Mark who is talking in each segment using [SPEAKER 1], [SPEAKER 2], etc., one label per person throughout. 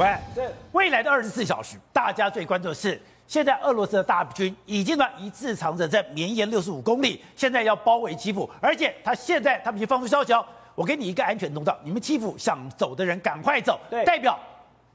[SPEAKER 1] 喂，未来的二十四小时，大家最关注的是，现在俄罗斯的大军已经呢一字长蛇在绵延六十五公里，现在要包围基辅，而且他现在他们已经放出消息哦，我给你一个安全通道，你们基辅想走的人赶快走，
[SPEAKER 2] 对，
[SPEAKER 1] 代表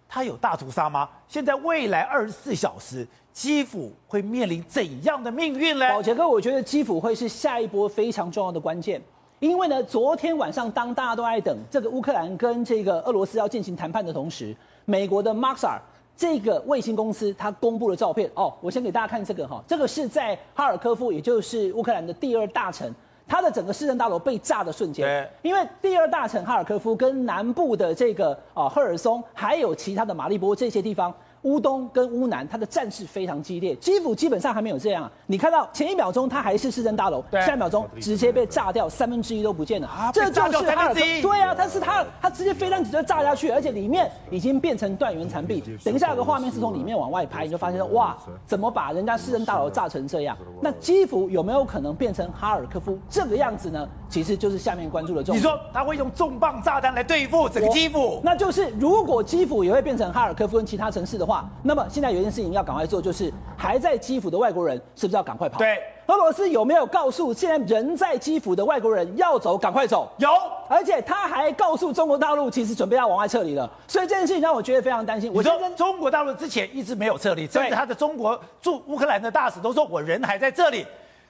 [SPEAKER 1] 他有大屠杀吗？现在未来二十四小时，基辅会面临怎样的命运呢？
[SPEAKER 2] 宝杰哥，我觉得基辅会是下一波非常重要的关键。因为呢，昨天晚上当大家都在等这个乌克兰跟这个俄罗斯要进行谈判的同时，美国的 Maxar 这个卫星公司它公布了照片哦，我先给大家看这个哈，这个是在哈尔科夫，也就是乌克兰的第二大城，它的整个市政大楼被炸的瞬间，因为第二大城哈尔科夫跟南部的这个啊赫尔松，还有其他的马利波这些地方。乌东跟乌南，它的战事非常激烈。基辅基本上还没有这样，你看到前一秒钟它还是市政大楼，下一秒钟直接被炸掉，三分之一都不见了。啊、这就是哈尔科。对啊，但是它它直接飞弹直接炸下去，而且里面已经变成断垣残壁。等一下有个画面是从里面往外拍，你就发现哇，怎么把人家市政大楼炸成这样？那基辅有没有可能变成哈尔科夫这个样子呢？其实就是下面关注的重点。
[SPEAKER 1] 你说他会用重磅炸弹来对付整个基辅？
[SPEAKER 2] 那就是如果基辅也会变成哈尔科夫跟其他城市的话，那么现在有一件事情要赶快做，就是还在基辅的外国人是不是要赶快跑？
[SPEAKER 1] 对，
[SPEAKER 2] 俄罗斯有没有告诉现在人在基辅的外国人要走，赶快走？
[SPEAKER 1] 有，
[SPEAKER 2] 而且他还告诉中国大陆，其实准备要往外撤离了。所以这件事情让我觉得非常担心。我
[SPEAKER 1] 说中国大陆之前一直没有撤离，甚至他的中国驻乌克兰的大使都说我人还在这里。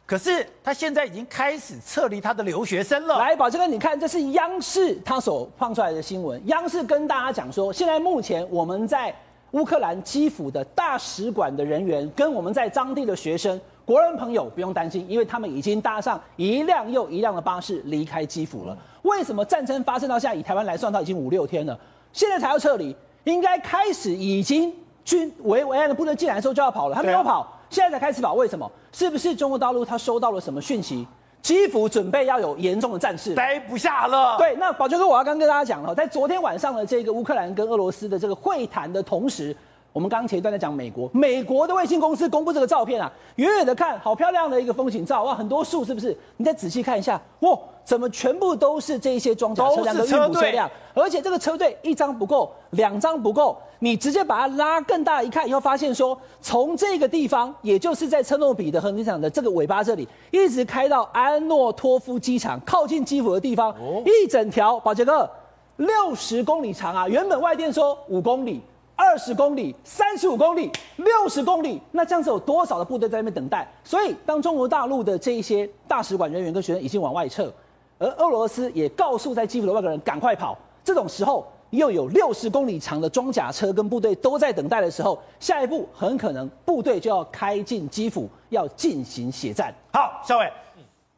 [SPEAKER 1] 可是他现在已经开始撤离他的留学生了。
[SPEAKER 2] 来，宝杰哥，你看，这是央视他所放出来的新闻。央视跟大家讲说，现在目前我们在乌克兰基辅的大使馆的人员，跟我们在当地的学生、国人朋友不用担心，因为他们已经搭上一辆又一辆的巴士离开基辅了。为什么战争发生到现在，以台湾来算，到已经五六天了，现在才要撤离？应该开始已经军维维安的部队进来的时候就要跑了，他没有跑。现在才开始跑，为什么？是不是中国大陆他收到了什么讯息？基辅准备要有严重的战事，
[SPEAKER 1] 待不下了。
[SPEAKER 2] 对，那宝娟哥，我要刚跟大家讲了，在昨天晚上的这个乌克兰跟俄罗斯的这个会谈的同时。我们刚刚前一段在讲美国，美国的卫星公司公布这个照片啊，远远的看好漂亮的一个风景照哇，很多树是不是？你再仔细看一下，哇，怎么全部都是这些装甲车辆的运补车辆？而且这个车队一张不够，两张不够，你直接把它拉更大一看，以后发现说，从这个地方，也就是在车诺比的核电厂的这个尾巴这里，一直开到安诺托夫机场，靠近基辅的地方，一整条，宝杰哥，六十公里长啊，原本外电说五公里。二十公里、三十五公里、六十公里，那这样子有多少的部队在那边等待？所以，当中国大陆的这一些大使馆人员跟学生已经往外撤，而俄罗斯也告诉在基辅的外国人赶快跑。这种时候，又有六十公里长的装甲车跟部队都在等待的时候，下一步很可能部队就要开进基辅，要进行血战。
[SPEAKER 1] 好，小伟，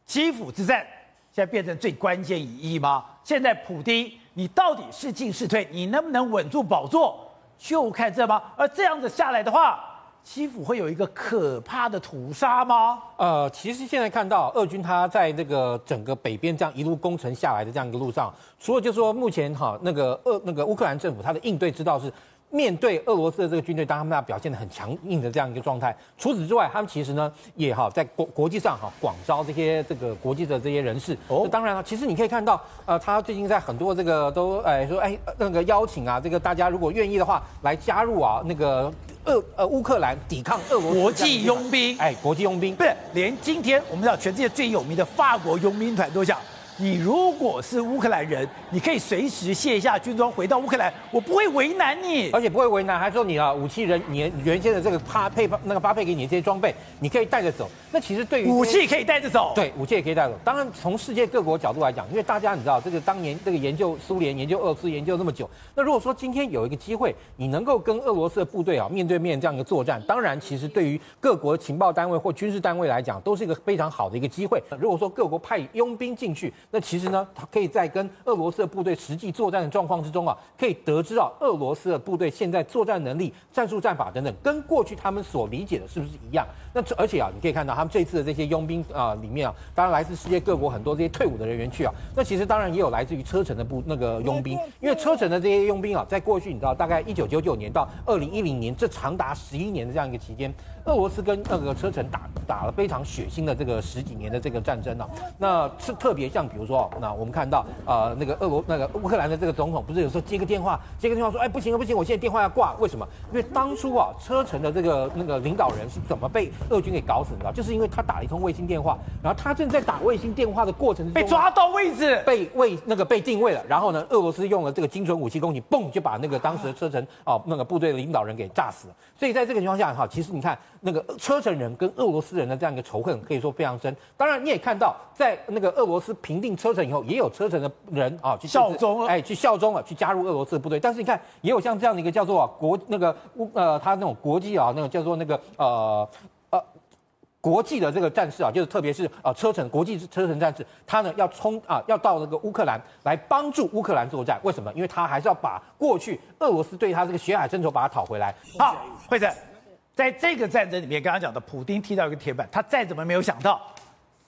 [SPEAKER 1] 基辅之战现在变成最关键一役吗？现在普丁，你到底是进是退？你能不能稳住宝座？就看这吗？而这样子下来的话，基辅会有一个可怕的屠杀吗？
[SPEAKER 3] 呃，其实现在看到俄军他在那个整个北边这样一路攻城下来的这样一个路上，除了就说目前哈那个俄那个乌克兰政府他的应对之道是。面对俄罗斯的这个军队，当他们那表现的很强硬的这样一个状态。除此之外，他们其实呢也哈在国国际上哈广招这些这个国际的这些人士。哦，当然了，其实你可以看到，呃，他最近在很多这个都哎说哎那个邀请啊，这个大家如果愿意的话来加入啊那个俄呃乌克兰抵抗俄罗斯
[SPEAKER 1] 国际佣兵。
[SPEAKER 3] 哎，国际佣兵，
[SPEAKER 1] 不是连今天我们知道全世界最有名的法国佣兵团都讲。你如果是乌克兰人，你可以随时卸下军装回到乌克兰，我不会为难你，
[SPEAKER 3] 而且不会为难，还说你啊武器人，你原先的这个发配那个发配给你的这些装备，你可以带着走。那其实对于
[SPEAKER 1] 武器可以带着走，
[SPEAKER 3] 对，武器也可以带走。当然，从世界各国角度来讲，因为大家你知道这个当年这个研究苏联、研究俄罗斯研究那么久，那如果说今天有一个机会，你能够跟俄罗斯的部队啊面对面这样一个作战，当然其实对于各国情报单位或军事单位来讲，都是一个非常好的一个机会。如果说各国派佣兵进去，那其实呢，他可以在跟俄罗斯的部队实际作战的状况之中啊，可以得知到俄罗斯的部队现在作战能力、战术战法等等，跟过去他们所理解的是不是一样？那而且啊，你可以看到他们这次的这些佣兵啊，里面啊，当然来自世界各国很多这些退伍的人员去啊。那其实当然也有来自于车臣的部那个佣兵，因为车臣的这些佣兵啊，在过去你知道，大概一九九九年到二零一零年这长达十一年的这样一个期间，俄罗斯跟那个车臣打打了非常血腥的这个十几年的这个战争啊。那是特别像比比如说，那我们看到呃那个俄罗那个乌克兰的这个总统，不是有时候接个电话，接个电话说，哎不行了不行，我现在电话要挂，为什么？因为当初啊车臣的这个那个领导人是怎么被俄军给搞死的？就是因为他打了一通卫星电话，然后他正在打卫星电话的过程中
[SPEAKER 1] 被抓到位置，
[SPEAKER 3] 被位那个被定位了，然后呢，俄罗斯用了这个精准武器攻击，嘣就把那个当时的车臣哦那个部队的领导人给炸死了。所以在这个情况下哈，其实你看那个车臣人跟俄罗斯人的这样一个仇恨可以说非常深。当然你也看到，在那个俄罗斯平定车臣以后，也有车臣的人啊去
[SPEAKER 1] 效忠了，
[SPEAKER 3] 哎去效忠了，去加入俄罗斯的部队。但是你看，也有像这样的一个叫做、啊、国那个乌呃他那种国际啊那种叫做那个呃呃国际的这个战士啊，就是特别是啊车臣国际车臣战士，他呢要冲啊要到那个乌克兰来帮助乌克兰作战。为什么？因为他还是要把过去俄罗斯对他这个血海深仇把它讨回来。
[SPEAKER 1] 好，会长。在这个战争里面，刚刚讲的普丁踢到一个铁板，他再怎么没有想到，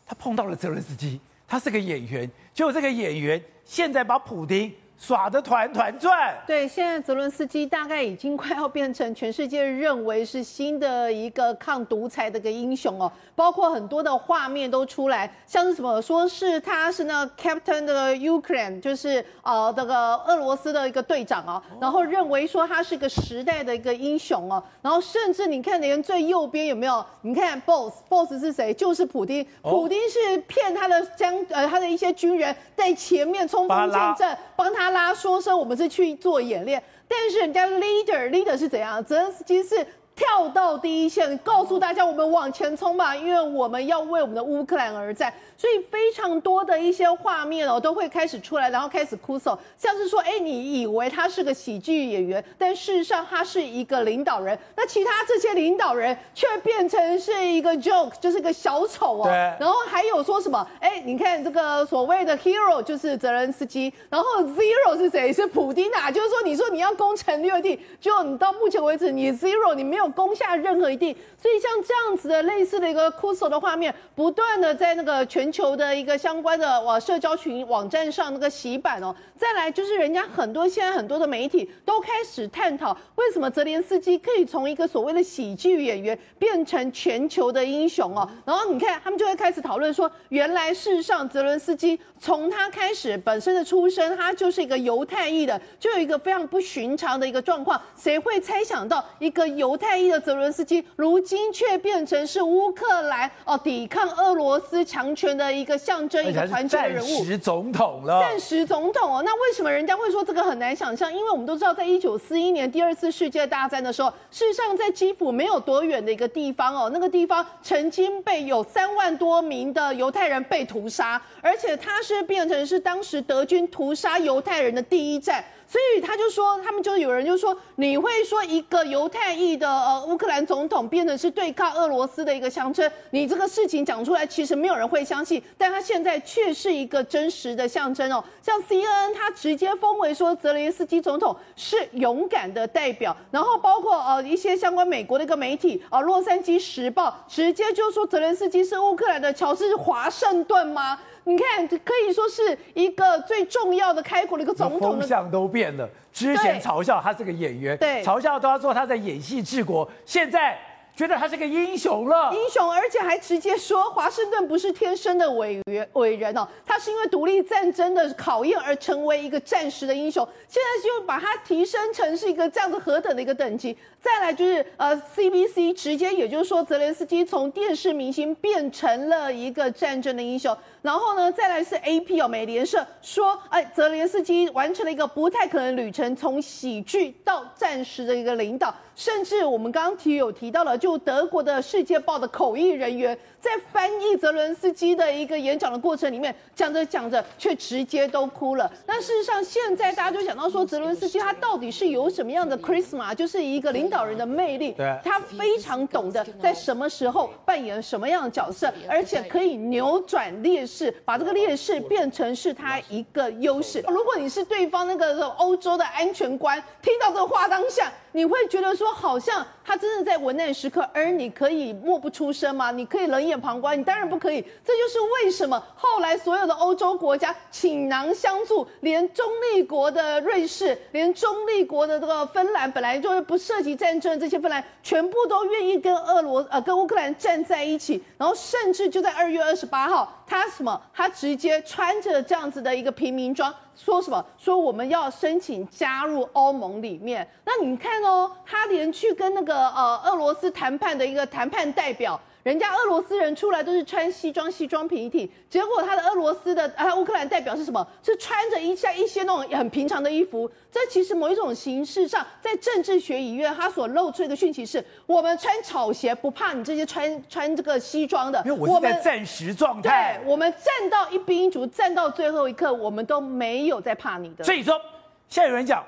[SPEAKER 1] 他碰到了泽伦斯基，他是个演员，就这个演员现在把普丁。耍得团团转。
[SPEAKER 4] 对，现在泽伦斯基大概已经快要变成全世界认为是新的一个抗独裁的一个英雄哦，包括很多的画面都出来，像是什么，说是他是那个 Captain 的 Ukraine，就是呃那个俄罗斯的一个队长哦，然后认为说他是个时代的一个英雄哦，然后甚至你看连最右边有没有？你看 Boss，Boss 是谁？就是普丁，普丁是骗他的将呃他的一些军人在前面冲锋陷阵，帮他。拉说声，我们是去做演练，但是人家 leader leader 是怎样？泽伦斯基是。跳到第一线，告诉大家我们往前冲吧，因为我们要为我们的乌克兰而战。所以非常多的一些画面哦，都会开始出来，然后开始哭诉，像是说，哎，你以为他是个喜剧演员，但事实上他是一个领导人。那其他这些领导人却变成是一个 joke，就是个小丑哦。对。然后还有说什么？哎，你看这个所谓的 hero 就是泽连斯基，然后 zero 是谁？是普丁啊。就是说，你说你要攻城略地，就你到目前为止你 zero 你没有。攻下任何一地，所以像这样子的类似的一个哭诉的画面，不断的在那个全球的一个相关的网社交群网站上那个洗版哦。再来就是人家很多现在很多的媒体都开始探讨，为什么泽连斯基可以从一个所谓的喜剧演员变成全球的英雄哦。然后你看他们就会开始讨论说，原来事实上泽伦斯基从他开始本身的出生，他就是一个犹太裔的，就有一个非常不寻常的一个状况。谁会猜想到一个犹太裔的泽伦斯基，如今却变成是乌克兰哦抵抗俄罗斯强权的一个象征，一个团结的人物，
[SPEAKER 1] 暂时总统了。
[SPEAKER 4] 暂时总统哦，那为什么人家会说这个很难想象？因为我们都知道，在一九四一年第二次世界大战的时候，事实上在基辅没有多远的一个地方哦，那个地方曾经被有三万多名的犹太人被屠杀，而且他是变成是当时德军屠杀犹太人的第一站。所以他就说，他们就有人就说，你会说一个犹太裔的呃乌克兰总统变成是对抗俄罗斯的一个象征，你这个事情讲出来，其实没有人会相信，但他现在却是一个真实的象征哦。像 CNN 他直接封为说泽连斯基总统是勇敢的代表，然后包括呃一些相关美国的一个媒体啊，呃《洛杉矶时报》直接就说泽连斯基是乌克兰的乔治华盛顿吗？你看，可以说是一个最重要的开国的一个总统的，
[SPEAKER 1] 风向都变了。之前嘲笑他是个演员，
[SPEAKER 4] 对，
[SPEAKER 1] 嘲笑都要说他在演戏治国，现在。觉得他是个英雄了，
[SPEAKER 4] 英雄，而且还直接说华盛顿不是天生的伟人伟人哦，他是因为独立战争的考验而成为一个战时的英雄。现在就把他提升成是一个这样子何等的一个等级。再来就是呃，CBC 直接也就是说泽连斯基从电视明星变成了一个战争的英雄。然后呢，再来是 AP 哦，美联社说，哎，泽连斯基完成了一个不太可能旅程，从喜剧到战时的一个领导。甚至我们刚刚提有提到了，就德国的《世界报》的口译人员在翻译泽伦斯基的一个演讲的过程里面，讲着讲着却直接都哭了。那事实上，现在大家就想到说，泽伦斯基他到底是有什么样的 charisma，就是一个领导人的魅力。对，他非常懂得在什么时候扮演什么样的角色，而且可以扭转劣势，把这个劣势变成是他一个优势。如果你是对方那个欧洲的安全官，听到这个话当下，你会觉得说，好像。他真的在危难时刻，而你可以默不出声吗？你可以冷眼旁观？你当然不可以。这就是为什么后来所有的欧洲国家倾囊相助，连中立国的瑞士，连中立国的这个芬兰，本来就是不涉及战争这些芬兰，全部都愿意跟俄罗呃跟乌克兰站在一起，然后甚至就在二月二十八号。他什么？他直接穿着这样子的一个平民装，说什么？说我们要申请加入欧盟里面。那你看哦，他连去跟那个呃俄罗斯谈判的一个谈判代表。人家俄罗斯人出来都是穿西装，西装皮体，结果他的俄罗斯的啊乌克兰代表是什么？是穿着一下一些那种很平常的衣服。这其实某一种形式上，在政治学里面，他所露出的讯息是：我们穿草鞋不怕你这些穿穿这个西装的。
[SPEAKER 1] 因为我是在战时状态。
[SPEAKER 4] 对，我们站到一兵一卒，站到最后一刻，我们都没有在怕你的。
[SPEAKER 1] 所以说，现在有人讲，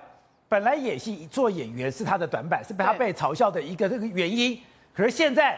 [SPEAKER 1] 本来演戏做演员是他的短板，是被他被嘲笑的一个这个原因。可是现在。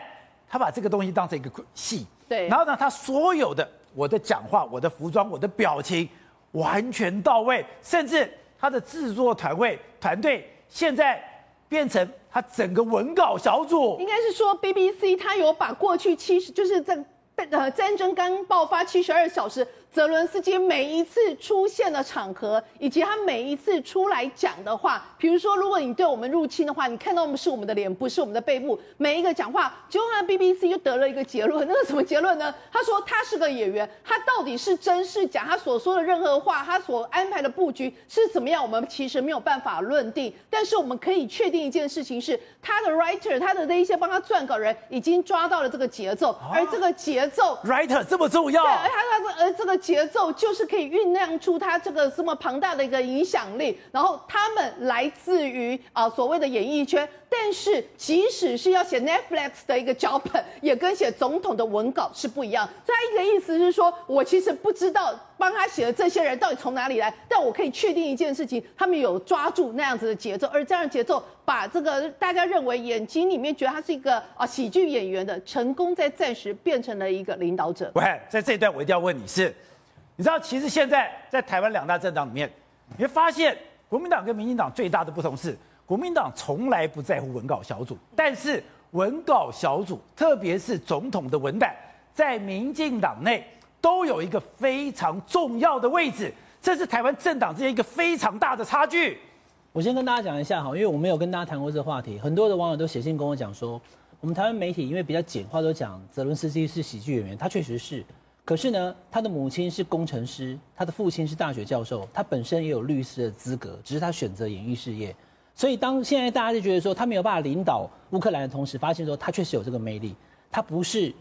[SPEAKER 1] 他把这个东西当成一个戏，
[SPEAKER 4] 对，
[SPEAKER 1] 然后呢，他所有的我的讲话、我的服装、我的表情完全到位，甚至他的制作团队团队现在变成他整个文稿小组，
[SPEAKER 4] 应该是说 BBC 他有把过去七十就是在呃战争刚爆发七十二小时。泽伦斯基每一次出现的场合，以及他每一次出来讲的话，比如说，如果你对我们入侵的话，你看到我们是我们的脸不，是我们的背部，每一个讲话，结果他 BBC 就得了一个结论，那个什么结论呢？他说他是个演员，他到底是真是假？他所说的任何话，他所安排的布局是怎么样？我们其实没有办法论定，但是我们可以确定一件事情是，他的 writer，他的那一些帮他撰稿人已经抓到了这个节奏，而这个节奏
[SPEAKER 1] ，writer 这么重要，
[SPEAKER 4] 对，而他他而这个。节奏就是可以酝酿出他这个这么庞大的一个影响力，然后他们来自于啊所谓的演艺圈，但是即使是要写 Netflix 的一个脚本，也跟写总统的文稿是不一样。所以他一个意思是说，我其实不知道帮他写的这些人到底从哪里来，但我可以确定一件事情，他们有抓住那样子的节奏，而这样的节奏把这个大家认为眼睛里面觉得他是一个啊喜剧演员的，成功在暂时变成了一个领导者。
[SPEAKER 1] 喂，在这一段我一定要问你是。你知道，其实现在在台湾两大政党里面，你会发现国民党跟民进党最大的不同是，国民党从来不在乎文稿小组，但是文稿小组，特别是总统的文胆，在民进党内都有一个非常重要的位置，这是台湾政党之间一个非常大的差距。
[SPEAKER 2] 我先跟大家讲一下哈，因为我没有跟大家谈过这个话题，很多的网友都写信跟我讲说，我们台湾媒体因为比较简化，都讲泽伦斯基是喜剧演员，他确实是。可是呢，他的母亲是工程师，他的父亲是大学教授，他本身也有律师的资格，只是他选择演艺事业。所以当现在大家就觉得说他没有办法领导乌克兰的同时，发现说他确实有这个魅力，他不是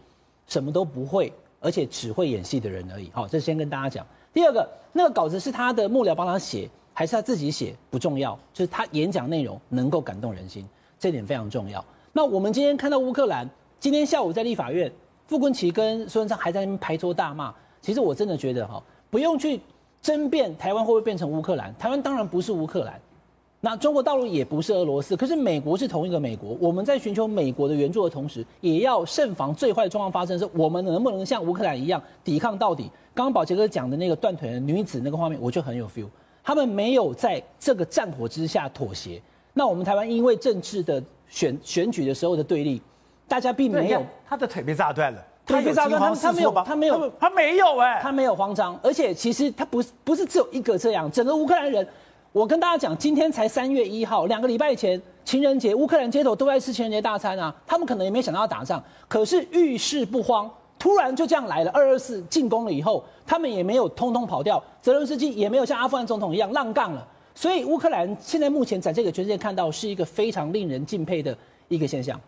[SPEAKER 2] 什么都不会，而且只会演戏的人而已。好，这先跟大家讲。第二个，那个稿子是他的幕僚帮他写，还是他自己写不重要，就是他演讲内容能够感动人心，这点非常重要。那我们今天看到乌克兰，今天下午在立法院。傅昆萁跟苏贞昌还在那边拍桌大骂，其实我真的觉得哈，不用去争辩台湾会不会变成乌克兰，台湾当然不是乌克兰，那中国大陆也不是俄罗斯，可是美国是同一个美国，我们在寻求美国的援助的同时，也要慎防最坏的状况发生，是我们能不能像乌克兰一样抵抗到底？刚刚宝杰哥讲的那个断腿的女子那个画面，我就很有 feel，他们没有在这个战火之下妥协，那我们台湾因为政治的选选举的时候的对立。大家并没有，
[SPEAKER 1] 他的腿被炸断了，
[SPEAKER 2] 腿被炸断，他他没有，他没有，
[SPEAKER 1] 他没有哎，
[SPEAKER 2] 他没有慌张，而且其实他不是不是只有一个这样，整个乌克兰人，我跟大家讲，今天才三月一号，两个礼拜前情人节，乌克兰街头都在吃情人节大餐啊，他们可能也没想到要打仗，可是遇事不慌，突然就这样来了，二二四进攻了以后，他们也没有通通跑掉，泽伦斯基也没有像阿富汗总统一样浪杠了，所以乌克兰现在目前在这个全世界看到是一个非常令人敬佩的一个现象。